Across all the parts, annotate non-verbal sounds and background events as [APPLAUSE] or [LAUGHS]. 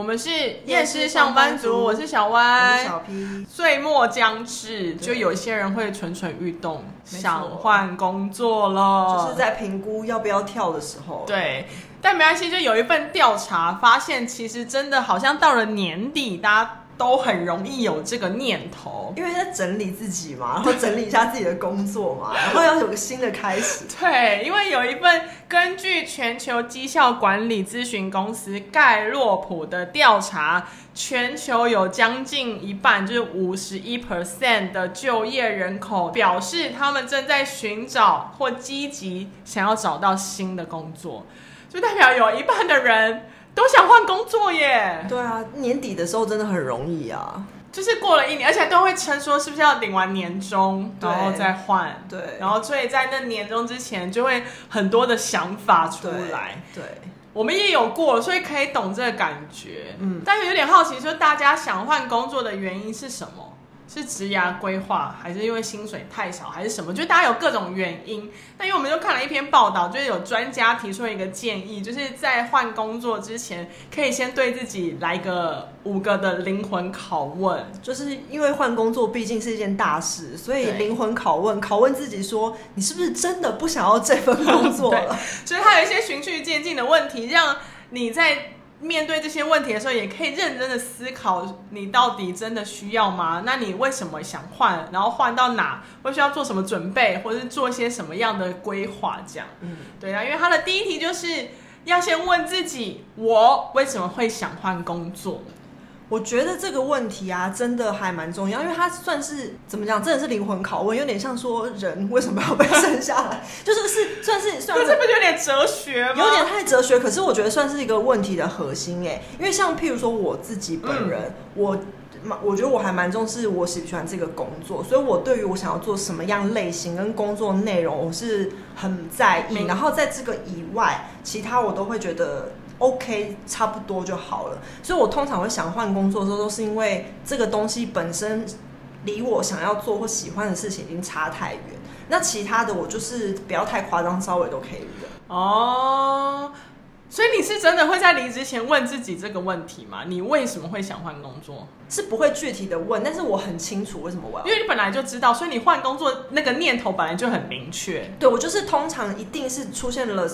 我们是夜市上班族，我是小歪，我是小 P。岁末将至，就有些人会蠢蠢欲动，想换工作了，就是在评估要不要跳的时候。对，但没关系，就有一份调查发现，其实真的好像到了年底，大家。都很容易有这个念头，因为在整理自己嘛，[LAUGHS] 然后整理一下自己的工作嘛，[LAUGHS] 然后要有个新的开始。对，因为有一份根据全球绩效管理咨询公司盖洛普的调查，全球有将近一半，就是五十一 percent 的就业人口表示，他们正在寻找或积极想要找到新的工作，就代表有一半的人。都想换工作耶！对啊，年底的时候真的很容易啊，就是过了一年，而且都会称说是不是要领完年终，然后再换。对，然后所以在那年终之前就会很多的想法出来。对，对我们也有过，所以可以懂这个感觉。嗯，但是有点好奇，说大家想换工作的原因是什么？是职涯规划，还是因为薪水太少，还是什么？就大家有各种原因。那因为我们就看了一篇报道，就是有专家提出了一个建议，就是在换工作之前，可以先对自己来个五个的灵魂拷问。就是因为换工作毕竟是一件大事，所以灵魂拷问，拷问自己说，你是不是真的不想要这份工作 [LAUGHS] 了？所以它有一些循序渐进的问题，让你在。面对这些问题的时候，也可以认真的思考，你到底真的需要吗？那你为什么想换？然后换到哪？会需要做什么准备，或者是做一些什么样的规划？这样，嗯，对啊，因为他的第一题就是要先问自己，我为什么会想换工作？我觉得这个问题啊，真的还蛮重要，因为它算是怎么讲，真的是灵魂拷问，有点像说人为什么要被 [LAUGHS] 生下来，就是是算是算是，这不就有点哲学吗？有点太哲学，可是我觉得算是一个问题的核心哎，因为像譬如说我自己本人，嗯、我我觉得我还蛮重视我喜不喜欢这个工作，所以我对于我想要做什么样类型跟工作内容，我是很在意，嗯、然后在这个以外，其他我都会觉得。OK，差不多就好了。所以我通常会想换工作的时候，都是因为这个东西本身离我想要做或喜欢的事情已经差太远。那其他的我就是不要太夸张，稍微都可以的。哦，所以你是真的会在离职前问自己这个问题吗？你为什么会想换工作？是不会具体的问，但是我很清楚为什么我要。因为你本来就知道，所以你换工作那个念头本来就很明确。对，我就是通常一定是出现了。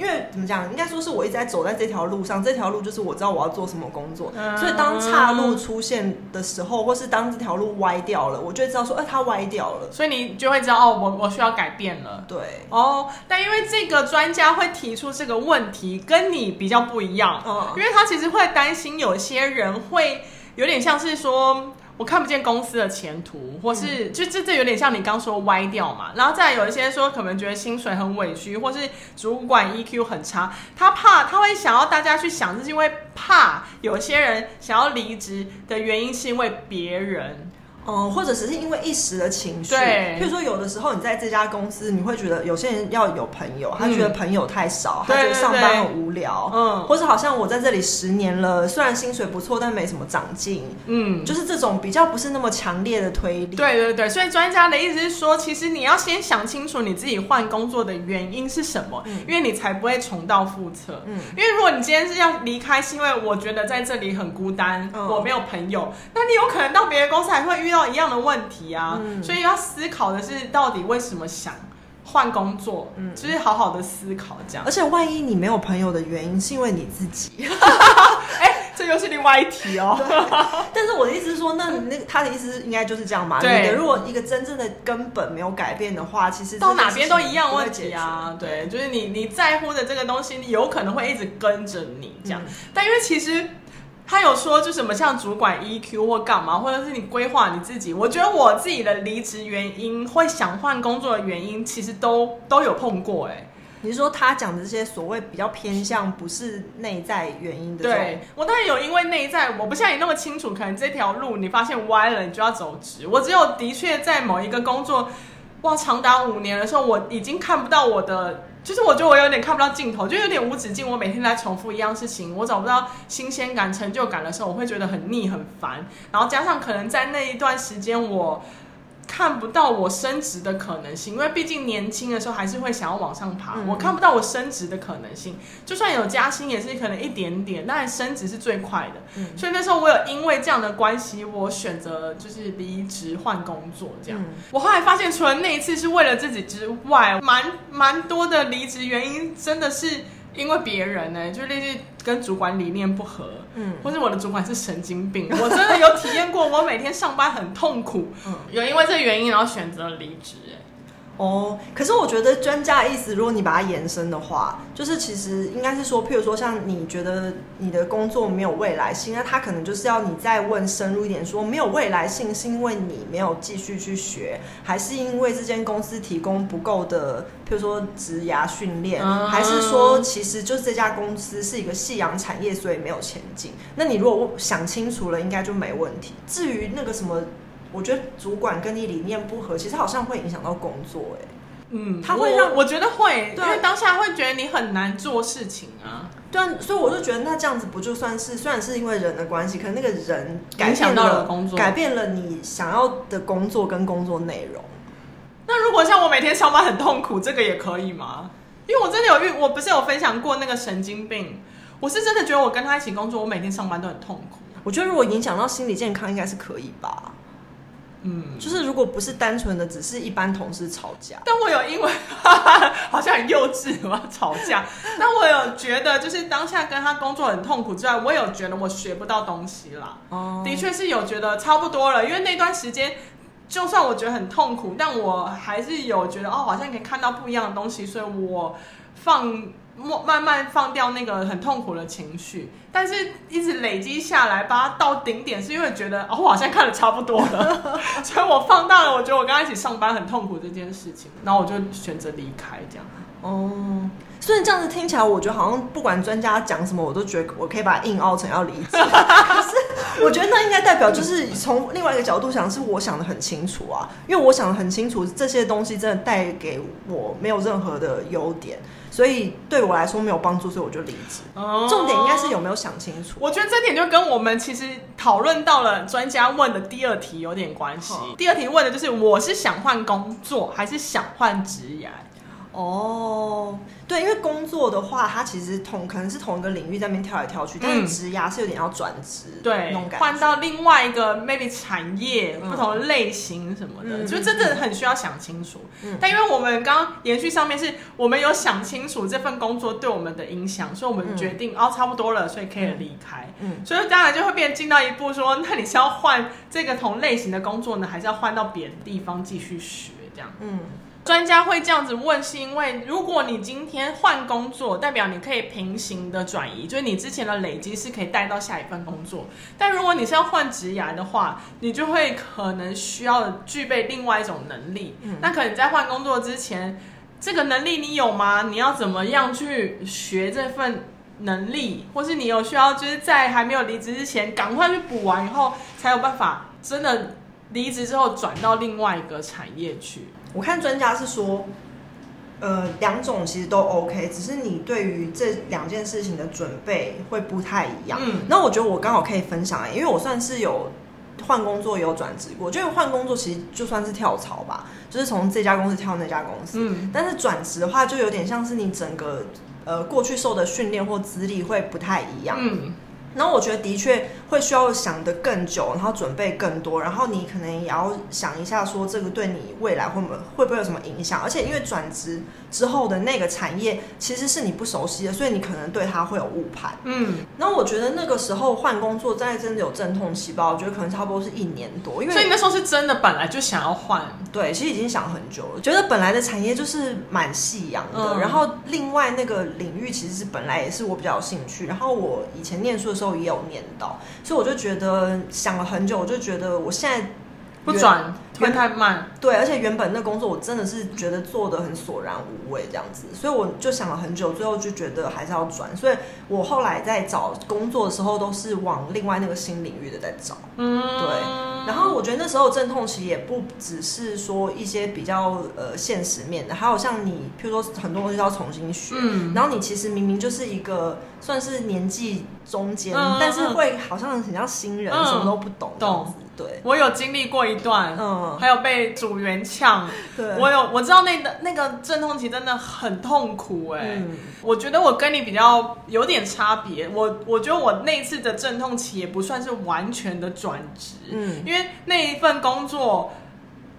因为怎么讲，应该说是我一直在走在这条路上，这条路就是我知道我要做什么工作，嗯、所以当岔路出现的时候，或是当这条路歪掉了，我就会知道说，哎、呃，它歪掉了，所以你就会知道哦，我我需要改变了。对，哦，但因为这个专家会提出这个问题，跟你比较不一样，嗯，因为他其实会担心有些人会有点像是说。我看不见公司的前途，或是就这这有点像你刚说歪掉嘛，然后再有一些说可能觉得薪水很委屈，或是主管 EQ 很差，他怕他会想要大家去想，就是因为怕有些人想要离职的原因是因为别人。嗯，或者只是因为一时的情绪，对，譬如说有的时候你在这家公司，你会觉得有些人要有朋友，他觉得朋友太少，嗯、他觉得上班很无聊，嗯，或者好像我在这里十年了，虽然薪水不错，但没什么长进，嗯，就是这种比较不是那么强烈的推理。对对对，所以专家的意思是说，其实你要先想清楚你自己换工作的原因是什么，嗯、因为你才不会重蹈覆辙。嗯，因为如果你今天是要离开，是因为我觉得在这里很孤单，嗯、我没有朋友，那你有可能到别的公司还会遇。遇到一样的问题啊，嗯、所以要思考的是到底为什么想换工作，嗯，就是好好的思考这样。而且万一你没有朋友的原因是因为你自己，[LAUGHS] 哎、欸，这又是另外一题哦。[LAUGHS] 但是我的意思是说，那那他的意思应该就是这样嘛？对，你的如果一个真正的根本没有改变的话，其实到哪边都一样问题啊。对，就是你你在乎的这个东西，有可能会一直跟着你这样。嗯、但因为其实。他有说，就什么像主管 EQ 或干嘛，或者是你规划你自己。我觉得我自己的离职原因，会想换工作的原因，其实都都有碰过。哎，你是说他讲的这些所谓比较偏向不是内在原因的？对，我当然有，因为内在我不像你那么清楚，可能这条路你发现歪了，你就要走直。我只有的确在某一个工作，哇，长达五年的时候，我已经看不到我的。就是我觉得我有点看不到尽头，就有点无止境。我每天在重复一样事情，我找不到新鲜感、成就感的时候，我会觉得很腻、很烦。然后加上可能在那一段时间，我看不到我升职的可能性，因为毕竟年轻的时候还是会想要往上爬，嗯、我看不到我升职的可能性。就算有加薪，也是可能一点点，但升职是最快的。嗯、所以那时候我有因为这样的关系，我选择就是离职换工作这样。嗯、我后来发现，除了那一次是为了自己之外，蛮蛮多的离职原因真的是。因为别人呢，就类似跟主管理念不合，嗯，或是我的主管是神经病，我真的有体验过，我每天上班很痛苦，嗯，有因为这个原因然后选择离职，哦，可是我觉得专家的意思，如果你把它延伸的话，就是其实应该是说，譬如说像你觉得你的工作没有未来性，那他可能就是要你再问深入一点，说没有未来性是因为你没有继续去学，还是因为这间公司提供不够的，譬如说职涯训练，还是说其实就是这家公司是一个夕阳产业，所以没有前景？那你如果想清楚了，应该就没问题。至于那个什么。我觉得主管跟你理念不合，其实好像会影响到工作，哎，嗯，他会让我，我觉得会，对因为当下会觉得你很难做事情啊，对啊，所以我就觉得那这样子不就算是，虽然是因为人的关系，可是那个人改变了，了工作，改变了你想要的工作跟工作内容。那如果像我每天上班很痛苦，这个也可以吗？因为我真的有遇，我不是有分享过那个神经病，我是真的觉得我跟他一起工作，我每天上班都很痛苦。我觉得如果影响到心理健康，应该是可以吧。嗯，就是如果不是单纯的只是一般同事吵架，但我有因为哈哈 [LAUGHS] 好像很幼稚，我要吵架。[LAUGHS] 但我有觉得，就是当下跟他工作很痛苦之外，我有觉得我学不到东西啦。哦，的确是有觉得差不多了，因为那段时间就算我觉得很痛苦，但我还是有觉得哦，好像可以看到不一样的东西，所以我放。慢慢放掉那个很痛苦的情绪，但是一直累积下来，把它到顶点，是因为觉得哦，我好像看的差不多了，[LAUGHS] 所以我放大了。我觉得我跟他一起上班很痛苦这件事情，然后我就选择离开这样。哦，所以这样子听起来，我觉得好像不管专家讲什么，我都觉得我可以把它硬凹成要离职。[LAUGHS] 可是 [LAUGHS] 我觉得那应该代表就是从另外一个角度想，是我想的很清楚啊，因为我想的很清楚这些东西真的带给我没有任何的优点。所以对我来说没有帮助，所以我就离职。哦，重点应该是有没有想清楚。我觉得这点就跟我们其实讨论到了专家问的第二题有点关系。哦，第二题问的就是我是想换工作还是想换职业？哦。对，因为工作的话，它其实同可能是同一个领域在那边跳来跳去，嗯、但是职涯是有点要转职，对，换到另外一个 maybe 产业、嗯、不同的类型什么的，嗯、就真的很需要想清楚。嗯、但因为我们刚刚延续上面是我们有想清楚这份工作对我们的影响，所以我们决定、嗯、哦差不多了，所以可以离开。嗯，所以当然就会变进到一步说，那你是要换这个同类型的工作呢，还是要换到别的地方继续学这样？嗯。专家会这样子问，是因为如果你今天换工作，代表你可以平行的转移，就是你之前的累积是可以带到下一份工作。但如果你是要换职涯的话，你就会可能需要具备另外一种能力。嗯，那可能在换工作之前，这个能力你有吗？你要怎么样去学这份能力，或是你有需要就是在还没有离职之前，赶快去补完以后，才有办法真的离职之后转到另外一个产业去。我看专家是说，呃，两种其实都 OK，只是你对于这两件事情的准备会不太一样。嗯，那我觉得我刚好可以分享，因为我算是有换工作，有转职过。我觉得换工作其实就算是跳槽吧，就是从这家公司跳那家公司。嗯，但是转职的话，就有点像是你整个呃过去受的训练或资历会不太一样。嗯。然后我觉得的确会需要想的更久，然后准备更多，然后你可能也要想一下，说这个对你未来会不会会不会有什么影响？而且因为转职之后的那个产业其实是你不熟悉的，所以你可能对它会有误判。嗯，然后我觉得那个时候换工作，在真的有阵痛期吧，我觉得可能差不多是一年多。因为所以那时候是真的本来就想要换，对，其实已经想很久了，觉得本来的产业就是蛮夕阳的，嗯、然后另外那个领域其实是本来也是我比较有兴趣，然后我以前念书的时候。也有念到，所以我就觉得想了很久，我就觉得我现在不转会太慢。对，而且原本那工作我真的是觉得做的很索然无味这样子，所以我就想了很久，最后就觉得还是要转。所以我后来在找工作的时候，都是往另外那个新领域的在找。嗯，对。然后我觉得那时候阵痛期也不只是说一些比较呃现实面的，还有像你，譬如说很多东西都要重新学，嗯，然后你其实明明就是一个算是年纪中间，嗯，但是会好像很像新人，嗯，什么都不懂，懂。对，我有经历过一段，嗯，还有被组员呛，对，我有我知道那个那个阵痛期真的很痛苦哎、欸。嗯，我觉得我跟你比较有点差别，我我觉得我那次的阵痛期也不算是完全的转职，嗯，因为那一份工作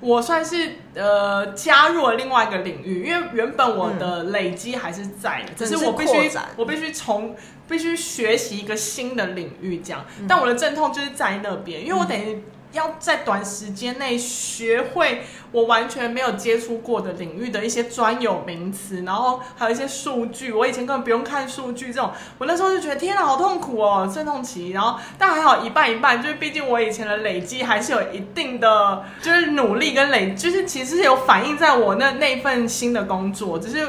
我算是呃加入了另外一个领域，因为原本我的累积还是在的，只、嗯、是我必须我必须从。必须学习一个新的领域，这样。但我的阵痛就是在那边，因为我等于要在短时间内学会我完全没有接触过的领域的一些专有名词，然后还有一些数据，我以前根本不用看数据这种。我那时候就觉得天哪，好痛苦哦，阵痛期。然后但还好一半一半，就是毕竟我以前的累积还是有一定的，就是努力跟累，就是其实是有反映在我那那份新的工作，只是。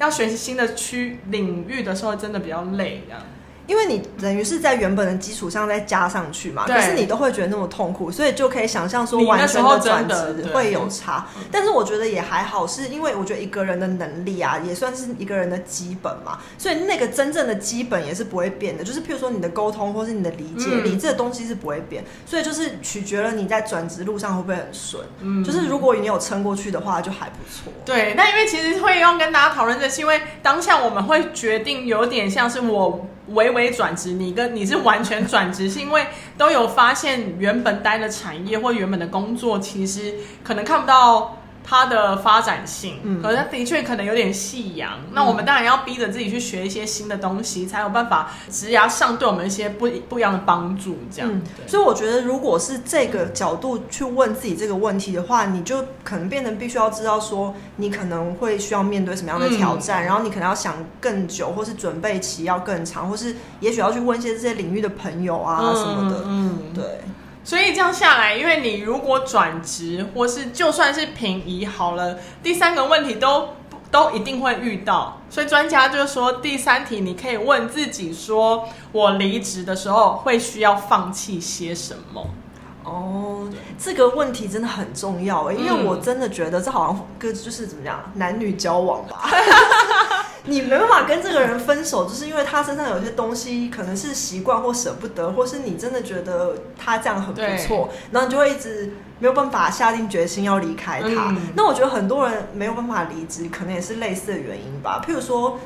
要学习新的区领域的时候，真的比较累，这样。因为你等于是在原本的基础上再加上去嘛，可是你都会觉得那么痛苦，所以就可以想象说完全的转职会有差。但是我觉得也还好，是因为我觉得一个人的能力啊，也算是一个人的基本嘛，所以那个真正的基本也是不会变的。就是譬如说你的沟通或是你的理解力，这个东西是不会变。所以就是取决了你在转职路上会不会很顺。嗯，就是如果你有撑过去的话，就还不错。对，那因为其实会要跟大家讨论这是因为当下我们会决定有点像是我。微微转职，你跟你是完全转职，是因为都有发现原本待的产业或原本的工作，其实可能看不到。它的发展性，嗯，可是的确可能有点夕阳，嗯。那我们当然要逼着自己去学一些新的东西，才有办法职涯上对我们一些不不一样的帮助。这样，嗯，所以我觉得，如果是这个角度去问自己这个问题的话，你就可能变成必须要知道说，你可能会需要面对什么样的挑战，嗯，然后你可能要想更久，或是准备期要更长，或是也许要去问一些这些领域的朋友啊，嗯，什么的。嗯，对。所以这样下来，因为你如果转职，或是就算是平移好了，第三个问题都都一定会遇到。所以专家就说，第三题你可以问自己说：我离职的时候会需要放弃些什么？哦，这个问题真的很重要诶，因为我真的觉得这好像跟就是怎么讲，男女交往吧。[LAUGHS] 你没办法跟这个人分手，就是因为他身上有些东西可能是习惯或舍不得，或是你真的觉得他这样很不错，然后你就会一直没有办法下定决心要离开他。嗯。那我觉得很多人没有办法离职，可能也是类似的原因吧。譬如说。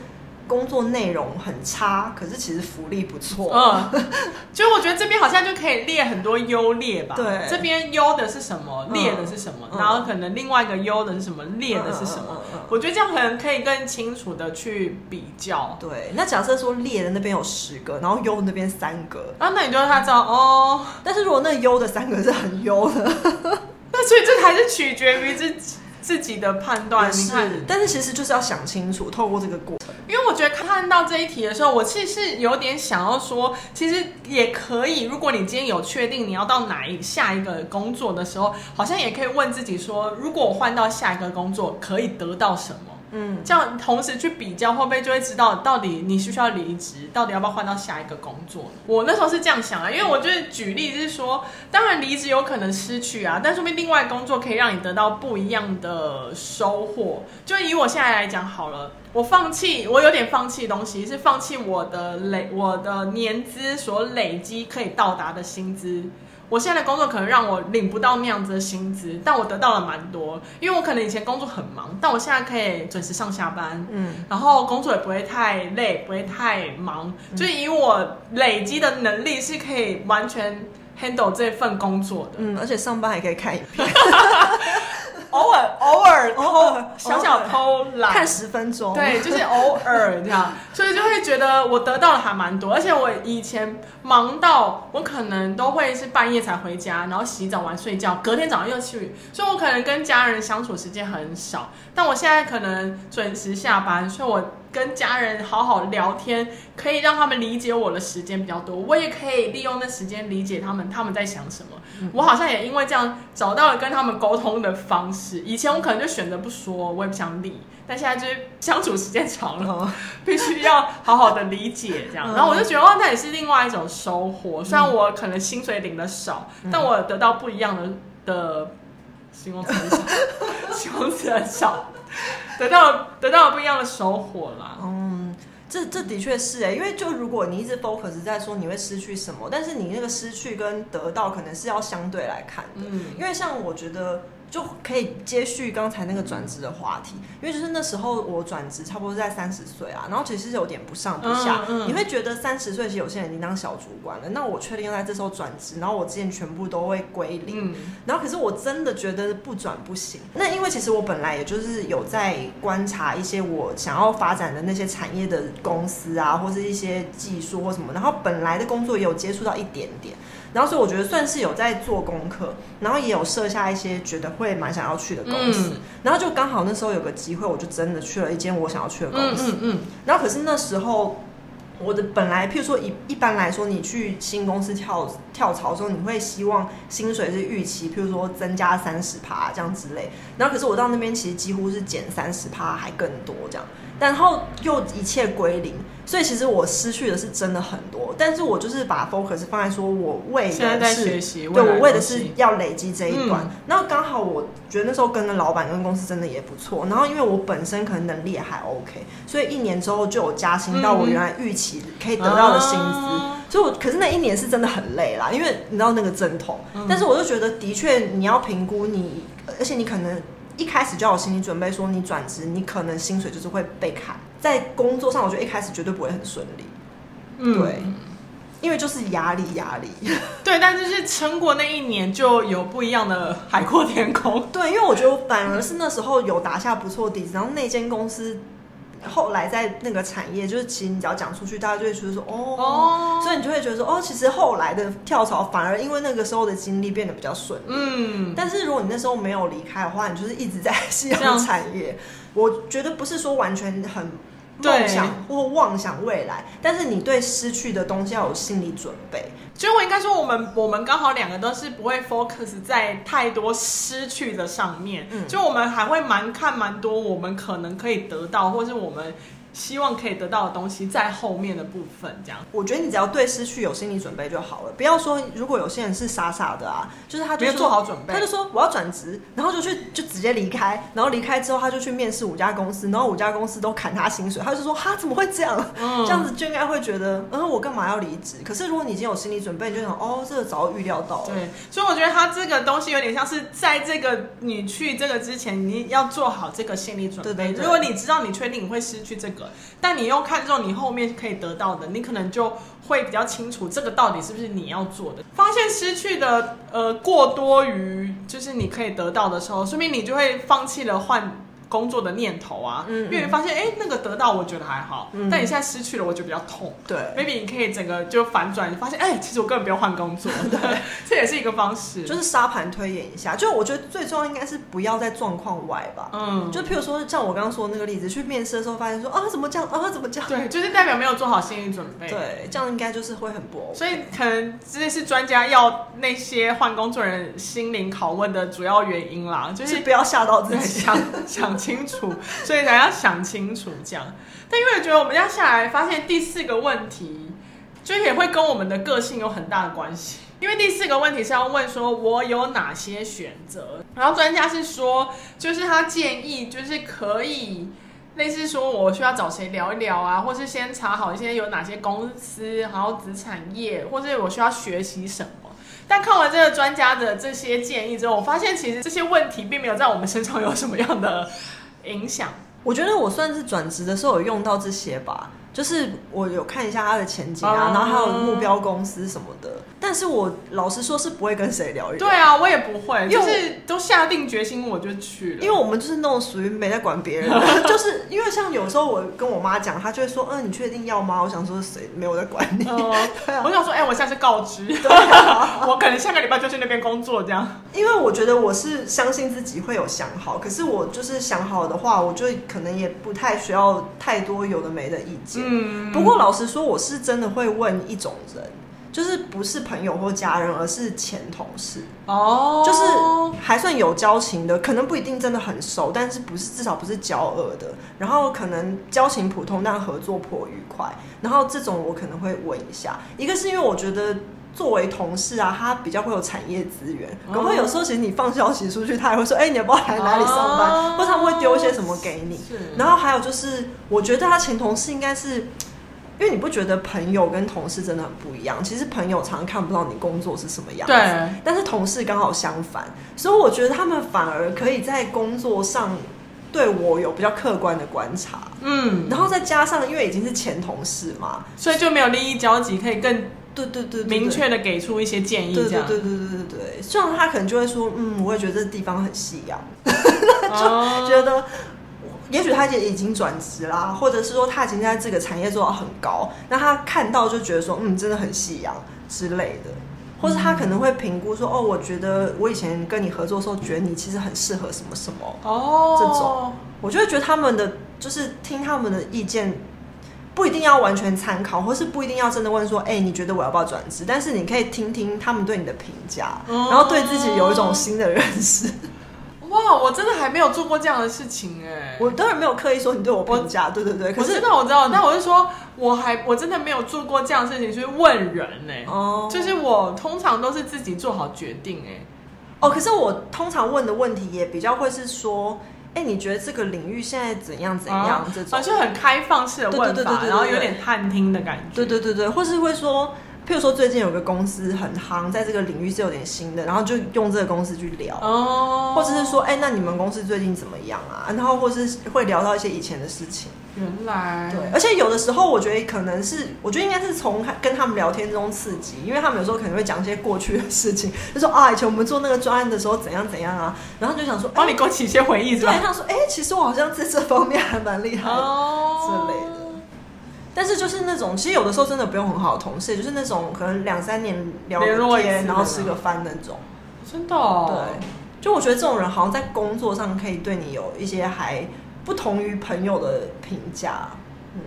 工作内容很差，可是其实福利不错。嗯，就我觉得这边好像就可以列很多优劣吧。对，这边优的是什么，劣的是什么，嗯，然后可能另外一个优的是什么，劣的是什么，嗯。我觉得这样可能可以更清楚的去比较。对，那假设说劣的那边有十个，然后优的那边三个，啊，那你就让他知道哦。但是如果那优的三个是很优的，[LAUGHS] 那所以这还是取决于自己。自己的判断是，但是其实就是要想清楚，透过这个过程。因为我觉得看到这一题的时候，我其实是有点想要说，其实也可以。如果你今天有确定你要到哪一下一个工作的时候，好像也可以问自己说，如果我换到下一个工作，可以得到什么？嗯，这样同时去比较，会不会就会知道到底你需不需要离职，到底要不要换到下一个工作？我那时候是这样想啊，因为我就是举例是说，当然离职有可能失去啊，但说不定另外工作可以让你得到不一样的收获。就以我现在来讲好了，我放弃，我有点放弃东西，是放弃我的累，我的年资所累积可以到达的薪资。我现在的工作可能让我领不到那样子的薪资，但我得到了蛮多，因为我可能以前工作很忙，但我现在可以准时上下班，嗯，然后工作也不会太累，不会太忙，嗯，就以我累积的能力是可以完全 handle 这份工作的，嗯，而且上班还可以看影片。[LAUGHS] 偶尔偶尔偷小小偷懒。看十分钟，对，就是偶尔这样，[LAUGHS] 所以就会觉得我得到的还蛮多，而且我以前忙到我可能都会是半夜才回家，然后洗澡完睡觉，隔天早上又去，所以我可能跟家人相处时间很少。但我现在可能准时下班，所以我跟家人好好聊天，可以让他们理解我的时间比较多，我也可以利用那时间理解他们他们在想什么。嗯、我好像也因为这样找到了跟他们沟通的方式。以前我可能就选择不说，我也不想理，但现在就是相处时间长了，嗯、[LAUGHS] 必须要好好的理解这样。然后我就觉得，哇，那也是另外一种收获。虽然我可能薪水领的少，嗯、但我得到不一样的的形容词很少，[LAUGHS] 形容词很少。得到得到了不一样的收获啦。嗯，这这的确是哎，因为就如果你一直 focus 在说你会失去什么，但是你那个失去跟得到可能是要相对来看的。嗯，因为像我觉得。就可以接续刚才那个转职的话题，因为就是那时候我转职差不多是在三十岁啊，然后其实有点不上不下。嗯嗯、你会觉得三十岁其实有些人已经当小主管了，那我确定要在这时候转职，然后我之前全部都会归零。嗯、然后可是我真的觉得不转不行。那因为其实我本来也就是有在观察一些我想要发展的那些产业的公司啊，或是一些技术或什么，然后本来的工作也有接触到一点点。然后，所以我觉得算是有在做功课，然后也有设下一些觉得会蛮想要去的公司，嗯、然后就刚好那时候有个机会，我就真的去了一间我想要去的公司。嗯，嗯，嗯，然后可是那时候我的本来，譬如说一一般来说，你去新公司跳跳槽的时候，你会希望薪水是预期，譬如说增加三十趴这样之类。然后可是我到那边其实几乎是减三十趴还更多这样。然后又一切归零，所以其实我失去的是真的很多。但是我就是把 focus 放在说，我为的是，现在在学习，对，我为的是要累积这一段。嗯、然后刚好我觉得那时候跟的老板跟公司真的也不错。然后因为我本身可能能力也还 OK，所以一年之后就有加薪到我原来预期可以得到的薪资。嗯、所以我可是那一年是真的很累啦，因为你知道那个阵痛。嗯、但是我就觉得，的确你要评估你，而且你可能。一开始就要有心理准备，说你转职，你可能薪水就是会被砍。在工作上，我觉得一开始绝对不会很顺利。嗯，对，因为就是压力，压力。[LAUGHS] 对，但就是撑过那一年，就有不一样的海阔天空。对，因为我觉得反而是那时候有打下不错底子，然后那间公司。后来在那个产业，就是其实你只要讲出去，大家就会觉得说哦，哦，所以你就会觉得说哦，其实后来的跳槽反而因为那个时候的经历变得比较顺利。嗯，但是如果你那时候没有离开的话，你就是一直在 [LAUGHS] 夕阳产业。我觉得不是说完全很梦想或妄想未来，但是你对失去的东西要有心理准备。所以我应该说，我们我们刚好两个都是不会 focus 在太多失去的上面，嗯，就我们还会蛮看蛮多我们可能可以得到，或是我们。希望可以得到的东西在后面的部分，这样。我觉得你只要对失去有心理准备就好了，不要说如果有些人是傻傻的啊，就是他就没有做好准备，他就说我要转职，然后就去就直接离开，然后离开之后他就去面试五家公司，然后五家公司都砍他薪水，他就说哈怎么会这样？嗯、这样子就应该会觉得，嗯，我干嘛要离职？可是如果你已经有心理准备，你就想哦，这个早就预料到了。对，所以我觉得他这个东西有点像是在这个你去这个之前，你要做好这个心理准备。对对对，如果你知道你确定你会失去这个。但你又看中你后面可以得到的，你可能就会比较清楚这个到底是不是你要做的。发现失去的呃过多于就是你可以得到的时候，说明你就会放弃了换。工作的念头啊，嗯，因为发现哎，那个得到我觉得还好，嗯，但你现在失去了，我觉得比较痛。对，maybe 你可以整个就反转，你发现哎，其实我根本不用换工作。[LAUGHS] 对，[LAUGHS] 这也是一个方式，就是沙盘推演一下。就我觉得最重要应该是不要在状况外吧。嗯，就譬如说像我刚刚说的那个例子，去面试的时候发现说啊怎么这样啊怎么这样？对，就是代表没有做好心理准备。[LAUGHS] 对，这样应该就是会很不 OK。所以可能这是专家要那些换工作人心灵拷问的主要原因啦，就是不要吓到自己，想想清楚。[LAUGHS] 所以才要想清楚这样，但因为觉得我们要下来发现第四个问题，就也会跟我们的个性有很大的关系。因为第四个问题是要问说，我有哪些选择？然后专家是说，就是他建议，就是可以类似说，我需要找谁聊一聊啊，或是先查好一些有哪些公司，然后子产业，或是我需要学习什么。但看完这个专家的这些建议之后，我发现其实这些问题并没有在我们身上有什么样的。影响，我觉得我算是转职的时候有用到这些吧。就是我有看一下他的前景啊，然后还有目标公司什么的。但是我老实说，是不会跟谁聊一聊。对啊，我也不会，就是都下定决心我就去了。因为我们就是那种属于没在管别人，[LAUGHS] 就是因为像有时候我跟我妈讲，她就会说：“嗯，你确定要吗？”我想说，谁没有在管你？嗯 [LAUGHS] 对啊、我想说，哎、欸，我下次告知，对啊、[LAUGHS] 我可能下个礼拜就去那边工作这样。因为我觉得我是相信自己会有想好，可是我就是想好的话，我就可能也不太需要太多有的没的意见。嗯，不过老实说，我是真的会问一种人。就是不是朋友或家人，而是前同事哦，oh. 就是还算有交情的，可能不一定真的很熟，但是不是至少不是交恶的，然后可能交情普通，但合作颇愉快，然后这种我可能会问一下。一个是因为我觉得作为同事啊，他比较会有产业资源，可能有时候其实你放消息出去，他也会说，哎、欸，你也不知道来哪里上班，oh. 或者他们会丢一些什么给你。然后还有就是，我觉得他前同事应该是。因为你不觉得朋友跟同事真的很不一样？其实朋友常常看不到你工作是什么样子，对。但是同事刚好相反，所以我觉得他们反而可以在工作上对我有比较客观的观察。嗯，然后再加上因为已经是前同事嘛，所以就没有利益交集，可以更对对对明确的给出一些建议。这样对对对对对对对。这样他可能就会说，嗯，我也觉得这地方很夕阳，[LAUGHS] 就觉得。也许他也已经转职啦，或者是说他已经在这个产业做到很高，那他看到就觉得说，嗯，真的很夕阳之类的，或是他可能会评估说，哦，我觉得我以前跟你合作的时候，觉得你其实很适合什么什么哦，这种，我就会觉得他们的就是听他们的意见，不一定要完全参考，或是不一定要真的问说，哎，你觉得我要不要转职？但是你可以听听他们对你的评价，然后对自己有一种新的认识。哇，我真的还没有做过这样的事情哎！我当然没有刻意说你对我评价，对对对。可是我知道，我知道，但我是说，我还我真的没有做过这样的事情，去问人哎。哦，就是我通常都是自己做好决定哎。哦，可是我通常问的问题也比较会是说，哎，你觉得这个领域现在怎样怎样？这种，就很开放式的问法，然后有点探听的感觉。对对对对，或是会说。譬如说，最近有个公司很夯，在这个领域是有点新的，然后就用这个公司去聊，哦，或者是说，哎、欸，那你们公司最近怎么样啊？然后或是会聊到一些以前的事情。原来，对，而且有的时候，我觉得可能是，我觉得应该是从跟他们聊天中刺激，因为他们有时候可能会讲一些过去的事情，就说啊，以前我们做那个专案的时候怎样怎样啊，然后就想说，帮你勾起一些回忆，是吧？对，他说，哎、欸，其实我好像在这方面还蛮厉害的，哦，之类的。但是就是那种，其实有的时候真的不用很好的同事，就是那种可能两三年聊个天，然后吃个饭那种。真的哦？对，就我觉得这种人好像在工作上可以对你有一些还不同于朋友的评价。嗯，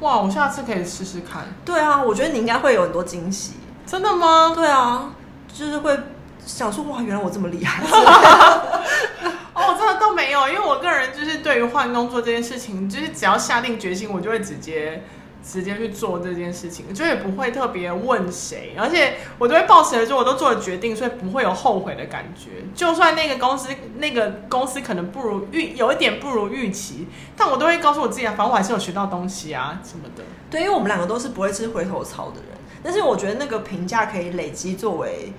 哇，我下次可以试试看。对啊，我觉得你应该会有很多惊喜。真的吗？对啊，就是会想说，哇，原来我这么厉害。[LAUGHS] 哦，我真的都没有，因为我个人就是对于换工作这件事情，就是只要下定决心，我就会直接。直接去做这件事情，就也不会特别问谁，而且我都会抱持着我都做了决定，所以不会有后悔的感觉。就算那个公司那个公司可能不如预有一点不如预期，但我都会告诉我自己啊，反正我还是有学到东西啊什么的。对，因为我们两个都是不会吃回头草的人，但是我觉得那个评价可以累积作为，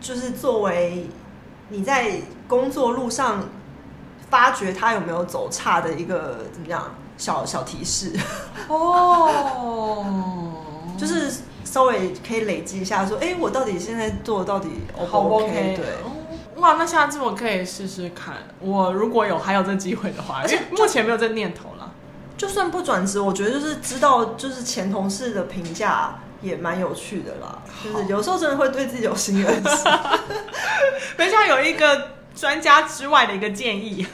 就是作为你在工作路上发觉他有没有走差的一个怎么样？小小提示哦，[LAUGHS] 就是稍微可以累积一下，说，哎、欸，我到底现在做到底 O 不 OK？, 对，哇，那下次我可以试试看，我如果有还有这机会的话，而且目前没有这念头了。就算不转职，我觉得就是知道，就是前同事的评价也蛮有趣的啦。就是有时候真的会对自己有新认识。等一下有一个专家之外的一个建议。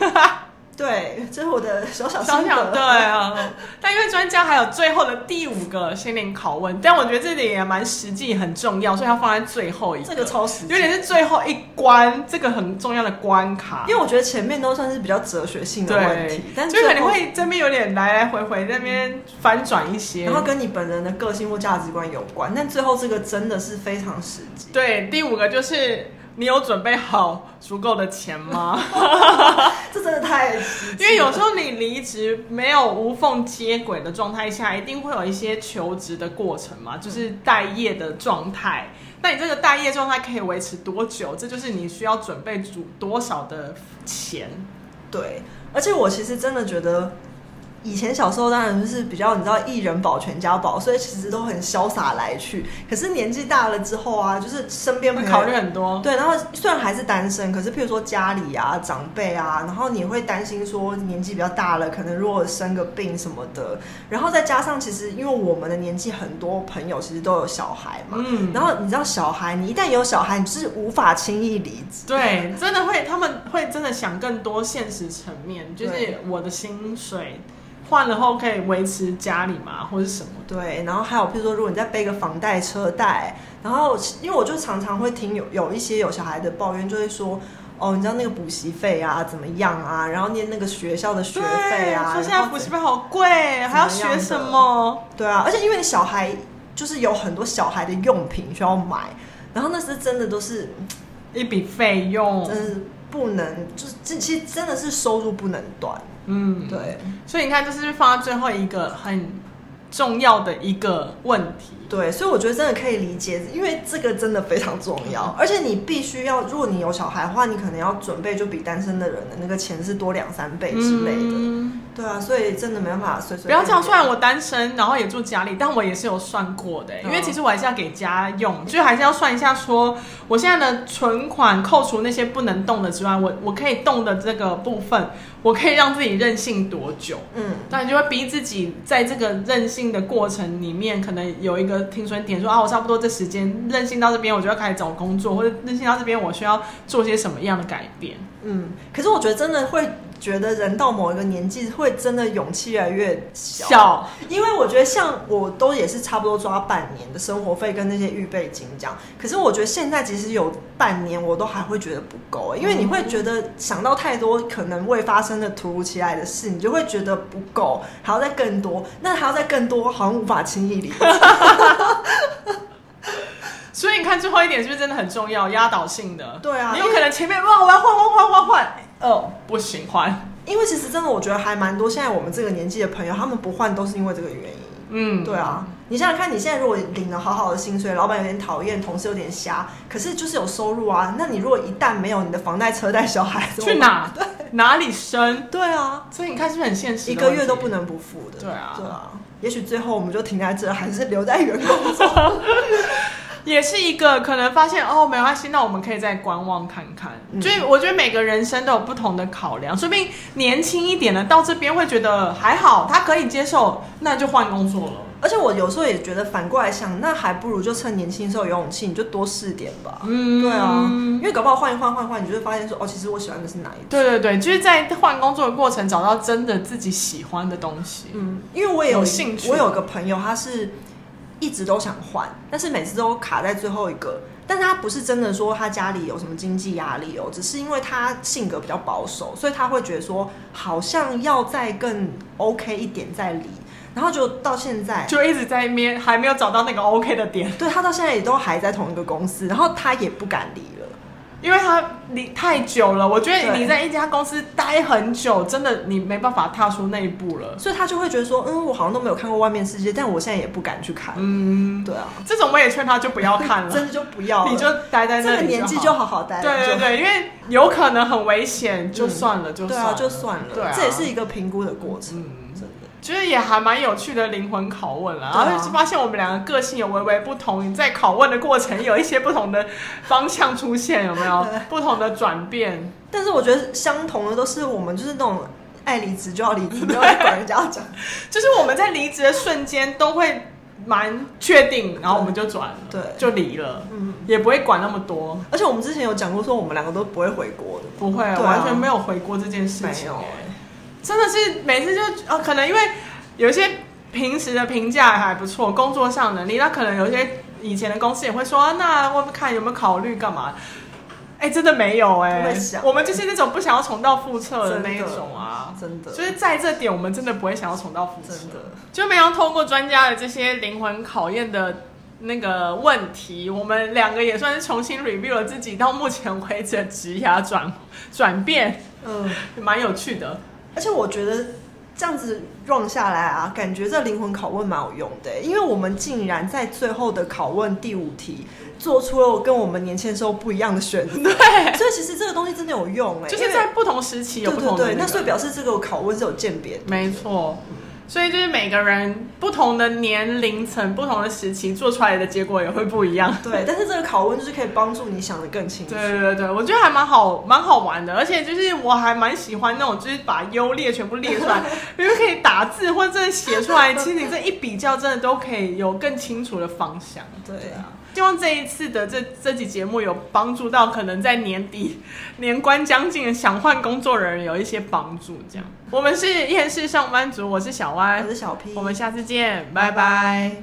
对，这是我的小小心得。对啊，但因为专家还有最后的第五个心灵拷问，但我觉得这点也蛮实际、很重要，所以要放在最后一个。这个超实际，有点是最后一关，这个很重要的关卡。因为我觉得前面都算是比较哲学性的问题，但就可能会这边有点来来回回，那边翻转一些，然后跟你本人的个性或价值观有关。但最后这个真的是非常实际。对，第五个就是。你有准备好足够的钱吗？[LAUGHS] 这真的太……因为有时候你离职没有无缝接轨的状态下，一定会有一些求职的过程嘛，就是待业的状态。那你这个待业状态可以维持多久？这就是你需要准备足多少的钱。对，而且我其实真的觉得，以前小时候当然就是比较你知道一人保全家保，所以其实都很潇洒来去。可是年纪大了之后啊，就是身边朋友考虑很多。对，然后虽然还是单身，可是譬如说家里啊长辈啊，然后你会担心说年纪比较大了，可能如果生个病什么的，然后再加上其实因为我们的年纪很多朋友其实都有小孩嘛，嗯，然后你知道小孩，你一旦有小孩，你是无法轻易离职。对，真的会，他们会真的想更多现实层面，就是我的薪水。换了后可以维持家里嘛，或者什么？对，然后还有，譬如说，如果你再背个房贷、车贷，然后因为我就常常会听有有一些有小孩的抱怨，就会说，哦，你知道那个补习费啊，怎么样啊？然后念那个学校的学费啊，说现在补习费好贵，还要学什么？对啊，而且因为小孩就是有很多小孩的用品需要买，然后那是真的都是一笔费用，真是不能，就是这其实真的是收入不能断。嗯，对，所以你看，这是放到最后一个很重要的一个问题。对，所以我觉得真的可以理解，因为这个真的非常重要，而且你必须要，如果你有小孩的话，你可能要准备就比单身的人的那个钱是多两三倍之类的。嗯对啊，所以真的没办法随随。不要这样，虽然我单身，然后也住家里，但我也是有算过的，因为其实我还是要给家用，就还是要算一下，说我现在的存款扣除那些不能动的之外，我我可以动的这个部分，我可以让自己任性多久？嗯，那你就会逼自己在这个任性的过程里面，可能有一个停损点，说啊，我差不多这时间任性到这边，我就要开始找工作，或者任性到这边，我需要做些什么样的改变？嗯，可是我觉得真的会。觉得人到某一个年纪，会真的勇气越来越小，小，因为我觉得像我都也是差不多抓半年的生活费跟那些预备金这样。可是我觉得现在即使有半年，我都还会觉得不够，因为你会觉得想到太多可能未发生的突如其来的事，你就会觉得不够，还要再更多，那还要再更多，好像无法轻易理解。[LAUGHS] [LAUGHS] 所以你看最后一点是不是真的很重要？压倒性的，对啊，你有可能前面哇，我要换换换换换。哦，不行换，因为其实真的，我觉得还蛮多。现在我们这个年纪的朋友，他们不换都是因为这个原因。嗯，对啊，你想想看，你现在如果领了好好的薪水，老板有点讨厌，同事有点瞎，可是就是有收入啊。那你如果一旦没有你的房贷、车贷、小孩，去哪？对，哪里生？对啊，所以你看是不是很现实？一个月都不能不付的。对啊，对啊。也许最后我们就停在这，还是留在原工作。也是一个可能发现哦，没关系，那我们可以再观望看看。所以、嗯、我觉得每个人生都有不同的考量，说不定年轻一点的到这边会觉得还好，他可以接受，那就换工作了。而且我有时候也觉得反过来想，那还不如就趁年轻时候有勇气，你就多试点吧。嗯，对啊，因为搞不好换一换换换，你就会发现说哦，其实我喜欢的是哪一种。对对对，就是在换工作的过程找到真的自己喜欢的东西。嗯，因为我也有，有兴趣，我有个朋友他是。一直都想换，但是每次都卡在最后一个。但是他不是真的说他家里有什么经济压力哦，只是因为他性格比较保守，所以他会觉得说好像要再更 OK 一点再离，然后就到现在就一直在面还没有找到那个 OK 的点。对，他到现在也都还在同一个公司，然后他也不敢离。因为他你太久了，我觉得你在一家公司待很久，真的你没办法踏出那一步了，所以他就会觉得说，嗯，我好像都没有看过外面世界，但我现在也不敢去看。嗯，对啊，这种我也劝他就不要看了，真的就不要，你就待在那里，这个年纪就好好待。对对对，因为有可能很危险，就算了，就算了，对啊，就算了。对，这也是一个评估的过程。其实也还蛮有趣的灵魂拷问了，啊、然后就发现我们两个个性有微微不同，在拷问的过程有一些不同的方向出现，有没有不同的转变？但是我觉得相同的都是我们就是那种爱离职就要离职，不要管人家讲，[LAUGHS] 就是我们在离职的瞬间都会蛮确定，然后我们就转了，对，就离了，嗯，也不会管那么多。而且我们之前有讲过说，我们两个都不会回国的，不会，啊、完全没有回国这件事情，真的是每次就呃、哦，可能因为有一些平时的评价还不错，工作上能力，那可能有一些以前的公司也会说，啊、那我们看有没有考虑干嘛？哎，真的没有哎，我们就是那种不想要重蹈覆辙的那一种啊，真的。就是在这点，我们真的不会想要重蹈覆辙，真的。就没有通过专家的这些灵魂考验的那个问题，我们两个也算是重新 review 了自己到目前为止的职涯转转变，嗯，蛮有趣的。而且我觉得，这样子 run 下来啊，感觉这灵魂拷问蛮有用的，因为我们竟然在最后的拷问第五题做出了跟我们年轻时候不一样的选择。[LAUGHS] 对，所以其实这个东西真的有用哎，就是在不同时期有不同的、那个。对对对，那所以表示这个拷问是有鉴别的。没错。所以就是每个人不同的年龄层、不同的时期做出来的结果也会不一样。对，但是这个拷问就是可以帮助你想的更清楚。对对对，我觉得还蛮好、蛮好玩的，而且就是我还蛮喜欢那种，就是把优劣全部列出来，[LAUGHS] 因为可以打字或者写出来，其实你这一比较，真的都可以有更清楚的方向。对啊。希望这一次的这这集节目有帮助到可能在年底 [LAUGHS] 年关将近想换工作的人有一些帮助。这样，我们是厌世上班族，我是小歪，我是小 P，我们下次见，拜拜。